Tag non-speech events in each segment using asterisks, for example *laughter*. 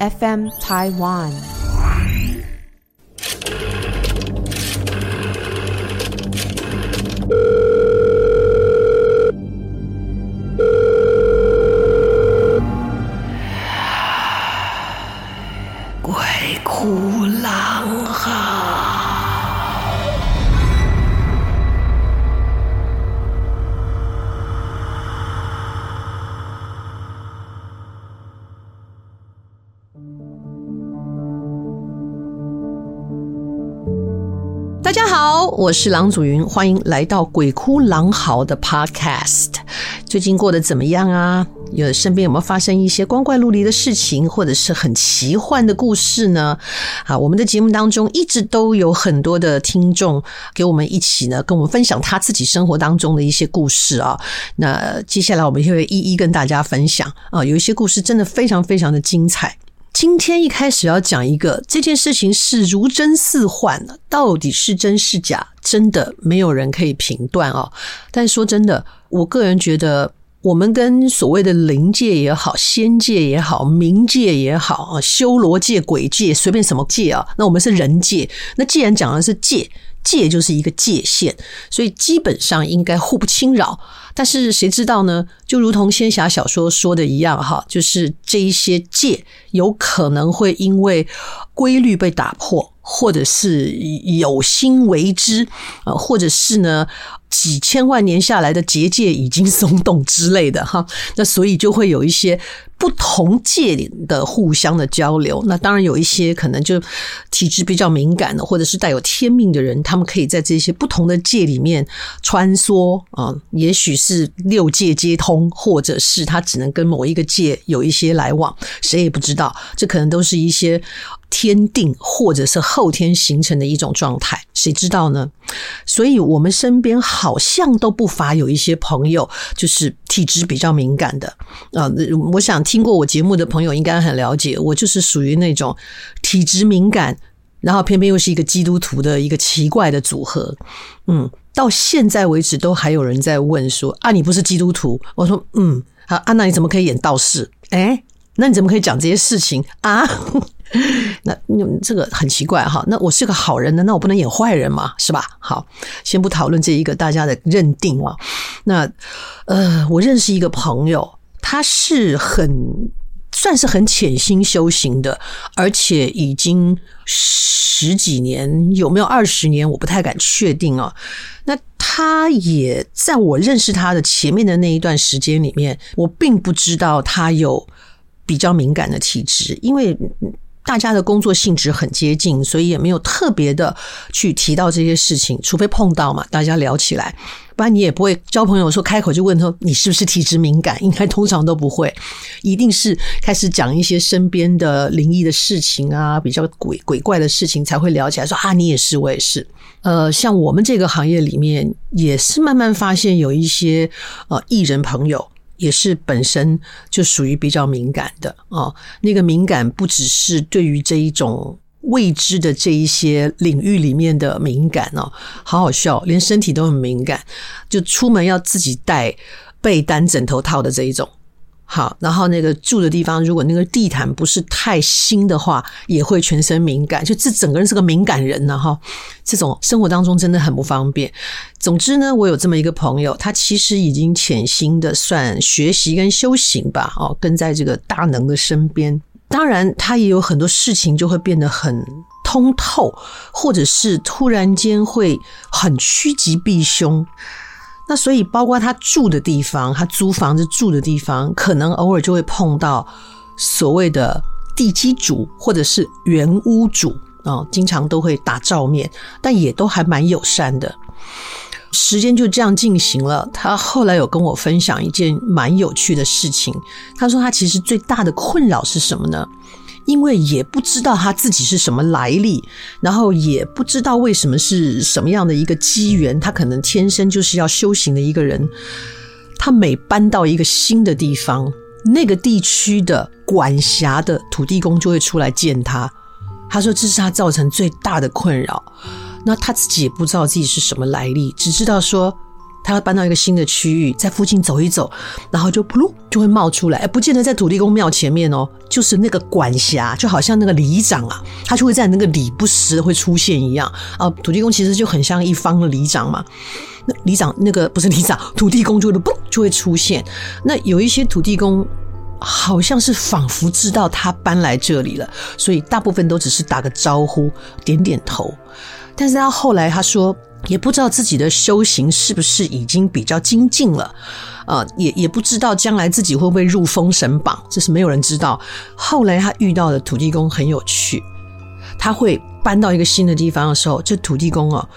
FM Taiwan。大家好，我是郎祖筠，欢迎来到《鬼哭狼嚎》的 Podcast。最近过得怎么样啊？有身边有没有发生一些光怪陆离的事情，或者是很奇幻的故事呢？啊，我们的节目当中一直都有很多的听众给我们一起呢，跟我们分享他自己生活当中的一些故事啊。那接下来我们就会一一跟大家分享啊，有一些故事真的非常非常的精彩。今天一开始要讲一个这件事情是如真似幻的，到底是真是假，真的没有人可以评断哦。但说真的，我个人觉得，我们跟所谓的灵界也好、仙界也好、冥界也好、修罗界、鬼界，随便什么界啊，那我们是人界。那既然讲的是界，界就是一个界限，所以基本上应该互不侵扰。但是谁知道呢？就如同仙侠小说说的一样，哈，就是这一些界有可能会因为规律被打破，或者是有心为之，呃，或者是呢，几千万年下来的结界已经松动之类的，哈，那所以就会有一些。不同界的互相的交流，那当然有一些可能就体质比较敏感的，或者是带有天命的人，他们可以在这些不同的界里面穿梭啊，也许是六界皆通，或者是他只能跟某一个界有一些来往，谁也不知道，这可能都是一些。天定或者是后天形成的一种状态，谁知道呢？所以，我们身边好像都不乏有一些朋友，就是体质比较敏感的啊。我想听过我节目的朋友应该很了解，我就是属于那种体质敏感，然后偏偏又是一个基督徒的一个奇怪的组合。嗯，到现在为止都还有人在问说：“啊，你不是基督徒？”我说：“嗯，好，啊，那你怎么可以演道士？哎，那你怎么可以讲这些事情啊？” *laughs* 那这个很奇怪哈，那我是个好人呢，那我不能演坏人嘛，是吧？好，先不讨论这一个大家的认定啊。那呃，我认识一个朋友，他是很算是很潜心修行的，而且已经十几年，有没有二十年，我不太敢确定啊。那他也在我认识他的前面的那一段时间里面，我并不知道他有比较敏感的体质，因为。大家的工作性质很接近，所以也没有特别的去提到这些事情，除非碰到嘛，大家聊起来，不然你也不会交朋友说开口就问他你是不是体质敏感，应该通常都不会，一定是开始讲一些身边的灵异的事情啊，比较鬼鬼怪的事情才会聊起来说啊，你也是，我也是。呃，像我们这个行业里面，也是慢慢发现有一些呃艺人朋友。也是本身就属于比较敏感的哦，那个敏感不只是对于这一种未知的这一些领域里面的敏感哦，好好笑，连身体都很敏感，就出门要自己带被单、枕头套的这一种。好，然后那个住的地方，如果那个地毯不是太新的话，也会全身敏感。就这整个人是个敏感人呢，哈。这种生活当中真的很不方便。总之呢，我有这么一个朋友，他其实已经潜心的算学习跟修行吧，哦，跟在这个大能的身边。当然，他也有很多事情就会变得很通透，或者是突然间会很趋吉避凶。那所以，包括他住的地方，他租房子住的地方，可能偶尔就会碰到所谓的地基主或者是原屋主啊、经常都会打照面，但也都还蛮友善的。时间就这样进行了。他后来有跟我分享一件蛮有趣的事情，他说他其实最大的困扰是什么呢？因为也不知道他自己是什么来历，然后也不知道为什么是什么样的一个机缘，他可能天生就是要修行的一个人。他每搬到一个新的地方，那个地区的管辖的土地公就会出来见他。他说这是他造成最大的困扰。那他自己也不知道自己是什么来历，只知道说他要搬到一个新的区域，在附近走一走，然后就噗噜就会冒出来，哎，不见得在土地公庙前面哦，就是那个管辖，就好像那个里长啊，他就会在那个里不时的会出现一样啊。土地公其实就很像一方的里长嘛，那里长那个不是里长，土地公就会噗就会出现。那有一些土地公好像是仿佛知道他搬来这里了，所以大部分都只是打个招呼，点点头。但是他后来他说。也不知道自己的修行是不是已经比较精进了，呃，也也不知道将来自己会不会入封神榜，这是没有人知道。后来他遇到的土地公很有趣，他会搬到一个新的地方的时候，这土地公哦，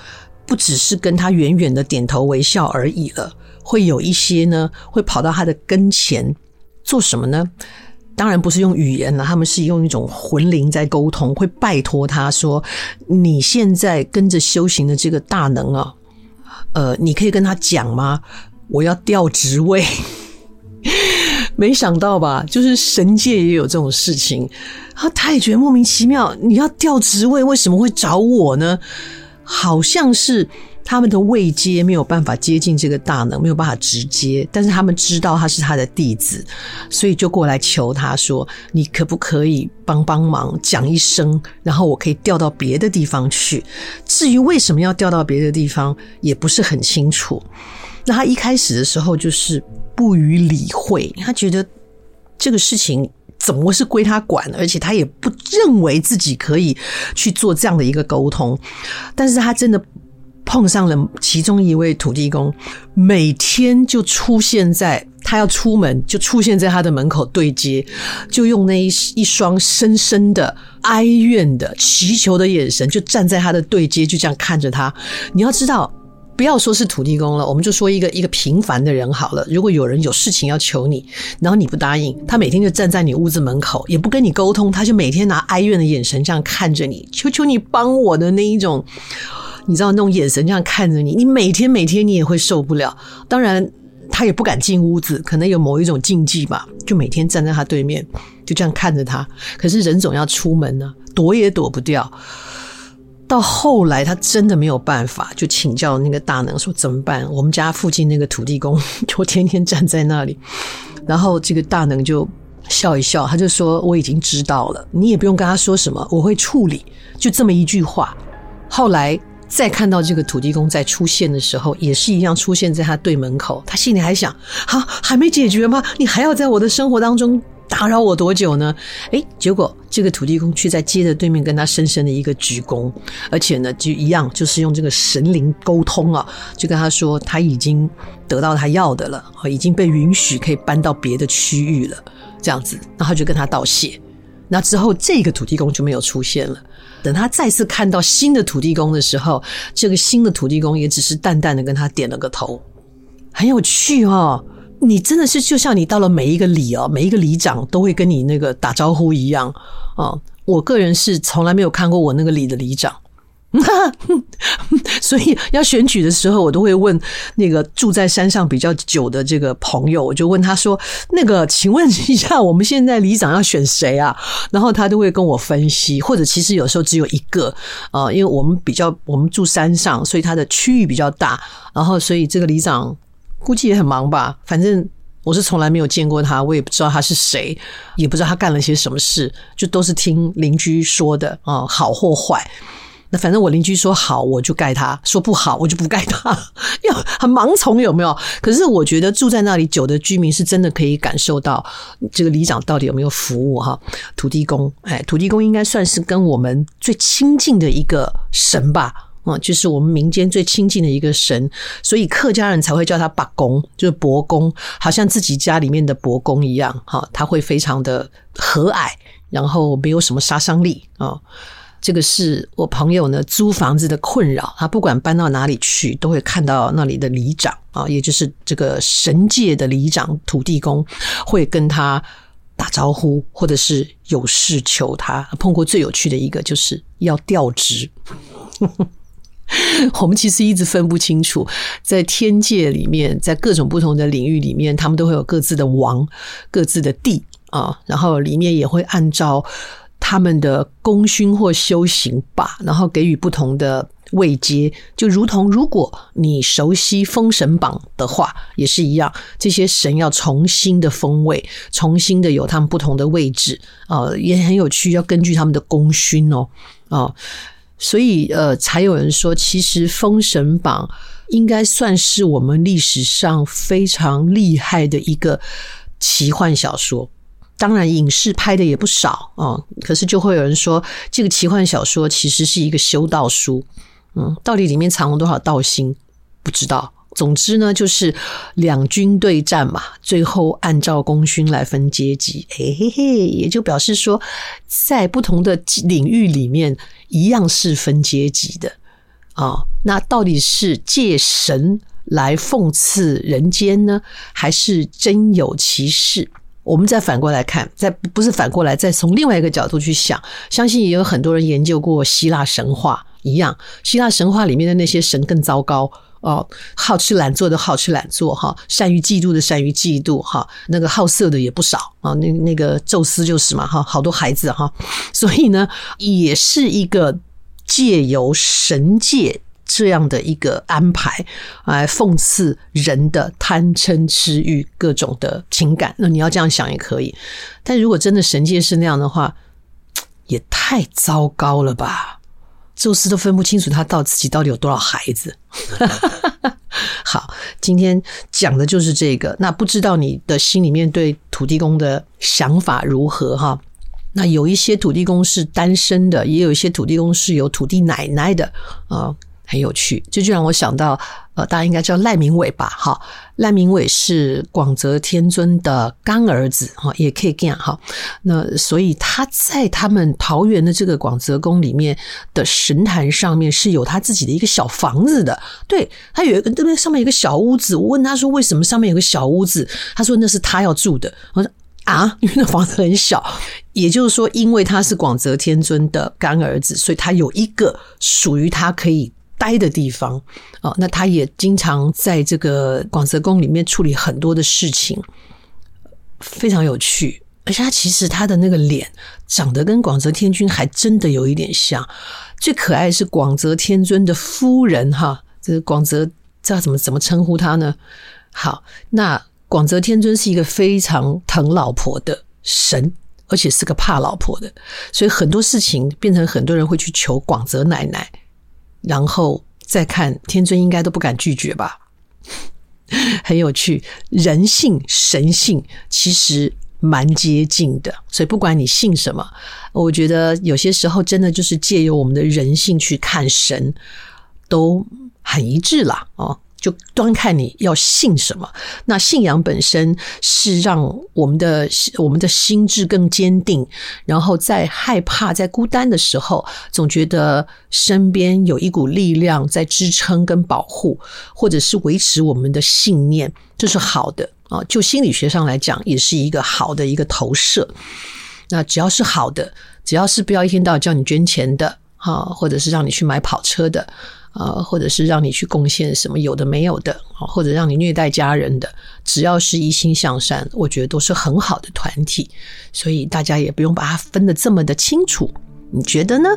不只是跟他远远的点头微笑而已了，会有一些呢，会跑到他的跟前做什么呢？当然不是用语言了，他们是用一种魂灵在沟通，会拜托他说：“你现在跟着修行的这个大能啊，呃，你可以跟他讲吗？我要调职位。”没想到吧，就是神界也有这种事情啊！他也觉得莫名其妙，你要调职位，为什么会找我呢？好像是。他们的位阶没有办法接近这个大能，没有办法直接，但是他们知道他是他的弟子，所以就过来求他说：“你可不可以帮帮忙，讲一声，然后我可以调到别的地方去。”至于为什么要调到别的地方，也不是很清楚。那他一开始的时候就是不予理会，他觉得这个事情怎么是归他管，而且他也不认为自己可以去做这样的一个沟通，但是他真的。碰上了其中一位土地公，每天就出现在他要出门，就出现在他的门口对接，就用那一一双深深的哀怨的祈求的眼神，就站在他的对接，就这样看着他。你要知道，不要说是土地公了，我们就说一个一个平凡的人好了。如果有人有事情要求你，然后你不答应，他每天就站在你屋子门口，也不跟你沟通，他就每天拿哀怨的眼神这样看着你，求求你帮我的那一种。你知道那种眼神这样看着你，你每天每天你也会受不了。当然，他也不敢进屋子，可能有某一种禁忌吧，就每天站在他对面，就这样看着他。可是人总要出门呢，躲也躲不掉。到后来，他真的没有办法，就请教那个大能说怎么办？我们家附近那个土地公就天天站在那里，然后这个大能就笑一笑，他就说：“我已经知道了，你也不用跟他说什么，我会处理。”就这么一句话。后来。再看到这个土地公在出现的时候，也是一样出现在他对门口。他心里还想：好，还没解决吗？你还要在我的生活当中打扰我多久呢？诶，结果这个土地公却在街的对面跟他深深的一个鞠躬，而且呢，就一样，就是用这个神灵沟通啊，就跟他说他已经得到他要的了，已经被允许可以搬到别的区域了，这样子，然后就跟他道谢。那之后，这个土地公就没有出现了。等他再次看到新的土地公的时候，这个新的土地公也只是淡淡的跟他点了个头，很有趣哦。你真的是就像你到了每一个里哦，每一个里长都会跟你那个打招呼一样哦。我个人是从来没有看过我那个里的里长。*laughs* 所以要选举的时候，我都会问那个住在山上比较久的这个朋友，我就问他说：“那个，请问一下，我们现在里长要选谁啊？”然后他都会跟我分析，或者其实有时候只有一个啊，因为我们比较我们住山上，所以他的区域比较大，然后所以这个里长估计也很忙吧。反正我是从来没有见过他，我也不知道他是谁，也不知道他干了些什么事，就都是听邻居说的啊，好或坏。那反正我邻居说好，我就盖他；说不好，我就不盖他。*laughs* 要，很盲从有没有？可是我觉得住在那里久的居民是真的可以感受到这个里长到底有没有服务哈。土地公，哎，土地公应该算是跟我们最亲近的一个神吧？嗯，就是我们民间最亲近的一个神，所以客家人才会叫他伯公，就是伯公，好像自己家里面的伯公一样哈。他会非常的和蔼，然后没有什么杀伤力啊。这个是我朋友呢租房子的困扰，他不管搬到哪里去，都会看到那里的里长啊，也就是这个神界的里长土地公，会跟他打招呼，或者是有事求他。碰过最有趣的一个就是要调职，我们其实一直分不清楚，在天界里面，在各种不同的领域里面，他们都会有各自的王、各自的帝啊，然后里面也会按照。他们的功勋或修行吧，然后给予不同的位阶，就如同如果你熟悉《封神榜》的话，也是一样，这些神要重新的封位，重新的有他们不同的位置啊、也很有趣，要根据他们的功勋哦啊、所以呃，才有人说，其实《封神榜》应该算是我们历史上非常厉害的一个奇幻小说。当然，影视拍的也不少啊，可是就会有人说，这个奇幻小说其实是一个修道书，嗯，到底里面藏了多少道心，不知道。总之呢，就是两军对战嘛，最后按照功勋来分阶级，嘿嘿嘿，也就表示说，在不同的领域里面，一样是分阶级的啊。那到底是借神来讽刺人间呢，还是真有其事？我们再反过来看，再不是反过来，再从另外一个角度去想，相信也有很多人研究过希腊神话一样。希腊神话里面的那些神更糟糕哦，好吃懒做的好吃懒做哈，善于嫉妒的善于嫉妒哈，那个好色的也不少啊。那那个宙斯就是嘛哈，好多孩子哈，所以呢，也是一个借由神界。这样的一个安排，来讽刺人的贪嗔痴欲各种的情感。那你要这样想也可以，但如果真的神界是那样的话，*tsk* 也太糟糕了吧？宙斯都分不清楚他到自己到底有多少孩子。*laughs* 好，今天讲的就是这个。那不知道你的心里面对土地公的想法如何？哈，那有一些土地公是单身的，也有一些土地公是有土地奶奶的啊。很有趣，这就让我想到，呃，大家应该知道赖明伟吧？哈，赖明伟是广泽天尊的干儿子，哈，也可以这样哈。那所以他在他们桃园的这个广泽宫里面的神坛上面是有他自己的一个小房子的。对，他有一个，对不对？上面有个小屋子。我问他说，为什么上面有个小屋子？他说那是他要住的。我说啊，*laughs* 因为那房子很小。也就是说，因为他是广泽天尊的干儿子，所以他有一个属于他可以。待的地方哦，那他也经常在这个广泽宫里面处理很多的事情，非常有趣。而且他其实他的那个脸长得跟广泽天君还真的有一点像。最可爱是广泽天尊的夫人哈，这个广泽知道怎么怎么称呼他呢？好，那广泽天尊是一个非常疼老婆的神，而且是个怕老婆的，所以很多事情变成很多人会去求广泽奶奶。然后再看天尊，应该都不敢拒绝吧？*laughs* 很有趣，人性、神性其实蛮接近的，所以不管你信什么，我觉得有些时候真的就是借由我们的人性去看神，都很一致啦。哦。就端看你要信什么。那信仰本身是让我们的我们的心智更坚定，然后在害怕、在孤单的时候，总觉得身边有一股力量在支撑跟保护，或者是维持我们的信念，这是好的啊。就心理学上来讲，也是一个好的一个投射。那只要是好的，只要是不要一天到晚叫你捐钱的，哈，或者是让你去买跑车的。啊，或者是让你去贡献什么有的没有的，或者让你虐待家人的，只要是一心向善，我觉得都是很好的团体，所以大家也不用把它分得这么的清楚，你觉得呢？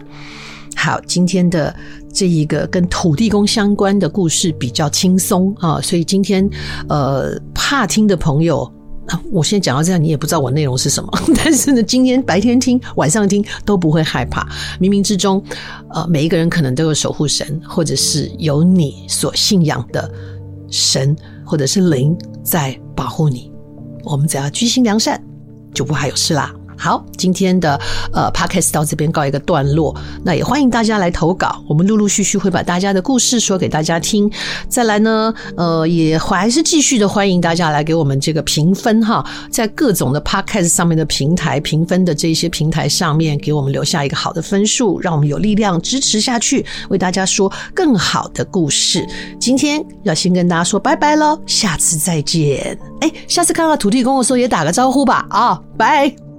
好，今天的这一个跟土地公相关的故事比较轻松啊，所以今天呃怕听的朋友。啊我现在讲到这样，你也不知道我内容是什么。*laughs* 但是呢，今天白天听、晚上听都不会害怕。冥冥之中，呃，每一个人可能都有守护神，或者是有你所信仰的神，或者是灵在保护你。我们只要居心良善，就不怕有事啦。好，今天的呃 Podcast 到这边告一个段落。那也欢迎大家来投稿，我们陆陆续续会把大家的故事说给大家听。再来呢，呃，也还是继续的欢迎大家来给我们这个评分哈，在各种的 Podcast 上面的平台评分的这些平台上面，给我们留下一个好的分数，让我们有力量支持下去，为大家说更好的故事。今天要先跟大家说拜拜喽，下次再见。哎，下次看到土地公的时候也打个招呼吧啊，拜。